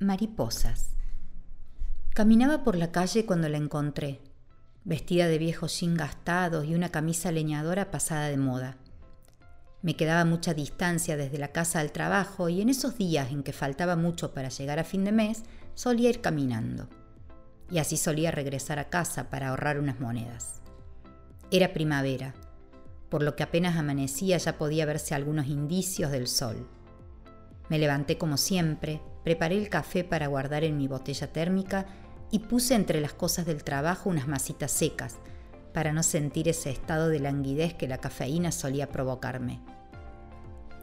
Mariposas. Caminaba por la calle cuando la encontré, vestida de viejos jean gastados y una camisa leñadora pasada de moda. Me quedaba mucha distancia desde la casa al trabajo y en esos días en que faltaba mucho para llegar a fin de mes solía ir caminando. Y así solía regresar a casa para ahorrar unas monedas. Era primavera, por lo que apenas amanecía ya podía verse algunos indicios del sol. Me levanté como siempre, preparé el café para guardar en mi botella térmica y puse entre las cosas del trabajo unas masitas secas, para no sentir ese estado de languidez que la cafeína solía provocarme.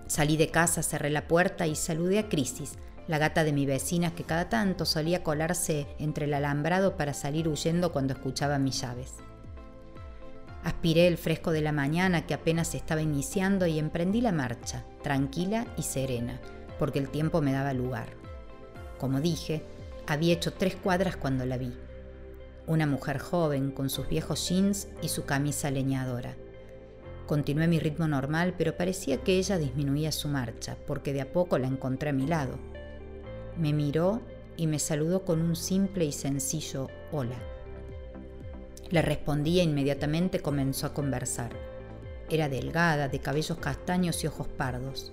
Salí de casa, cerré la puerta y saludé a Crisis, la gata de mi vecina que cada tanto solía colarse entre el alambrado para salir huyendo cuando escuchaba mis llaves. Aspiré el fresco de la mañana que apenas estaba iniciando y emprendí la marcha, tranquila y serena, porque el tiempo me daba lugar. Como dije, había hecho tres cuadras cuando la vi. Una mujer joven con sus viejos jeans y su camisa leñadora. Continué mi ritmo normal, pero parecía que ella disminuía su marcha, porque de a poco la encontré a mi lado. Me miró y me saludó con un simple y sencillo hola. Le respondí e inmediatamente comenzó a conversar. Era delgada, de cabellos castaños y ojos pardos.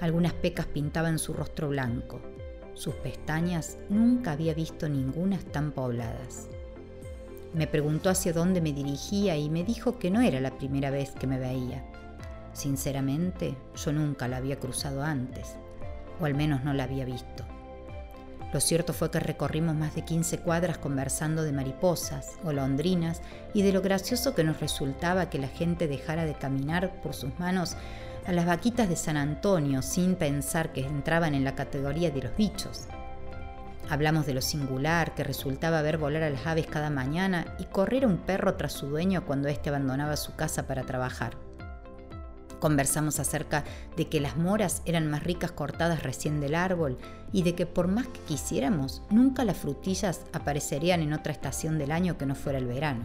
Algunas pecas pintaban su rostro blanco. Sus pestañas nunca había visto ninguna tan pobladas. Me preguntó hacia dónde me dirigía y me dijo que no era la primera vez que me veía. Sinceramente, yo nunca la había cruzado antes, o al menos no la había visto. Lo cierto fue que recorrimos más de 15 cuadras conversando de mariposas, golondrinas y de lo gracioso que nos resultaba que la gente dejara de caminar por sus manos a las vaquitas de San Antonio sin pensar que entraban en la categoría de los bichos. Hablamos de lo singular que resultaba ver volar a las aves cada mañana y correr un perro tras su dueño cuando éste abandonaba su casa para trabajar. Conversamos acerca de que las moras eran más ricas cortadas recién del árbol y de que por más que quisiéramos, nunca las frutillas aparecerían en otra estación del año que no fuera el verano,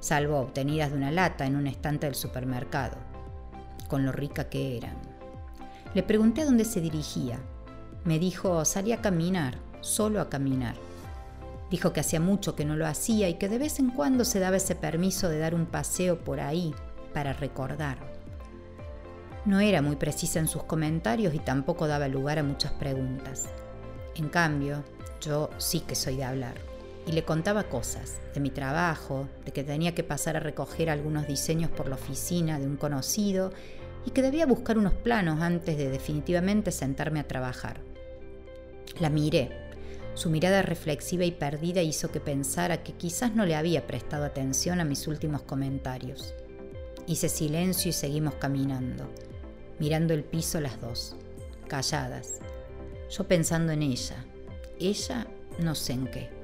salvo obtenidas de una lata en un estante del supermercado con lo rica que eran. Le pregunté a dónde se dirigía. Me dijo, salí a caminar, solo a caminar. Dijo que hacía mucho que no lo hacía y que de vez en cuando se daba ese permiso de dar un paseo por ahí para recordar. No era muy precisa en sus comentarios y tampoco daba lugar a muchas preguntas. En cambio, yo sí que soy de hablar. Y le contaba cosas, de mi trabajo, de que tenía que pasar a recoger algunos diseños por la oficina de un conocido y que debía buscar unos planos antes de definitivamente sentarme a trabajar. La miré. Su mirada reflexiva y perdida hizo que pensara que quizás no le había prestado atención a mis últimos comentarios. Hice silencio y seguimos caminando, mirando el piso las dos, calladas. Yo pensando en ella, ella no sé en qué.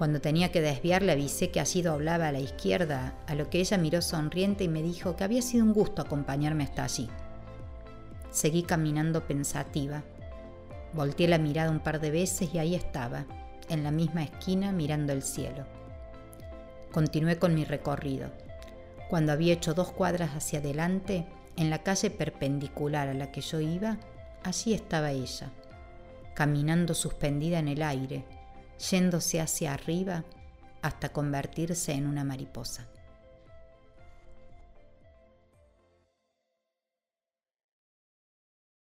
Cuando tenía que desviar le avisé que allí doblaba a la izquierda, a lo que ella miró sonriente y me dijo que había sido un gusto acompañarme hasta allí. Seguí caminando pensativa. Volteé la mirada un par de veces y ahí estaba, en la misma esquina mirando el cielo. Continué con mi recorrido. Cuando había hecho dos cuadras hacia adelante, en la calle perpendicular a la que yo iba, allí estaba ella, caminando suspendida en el aire, yéndose hacia arriba hasta convertirse en una mariposa.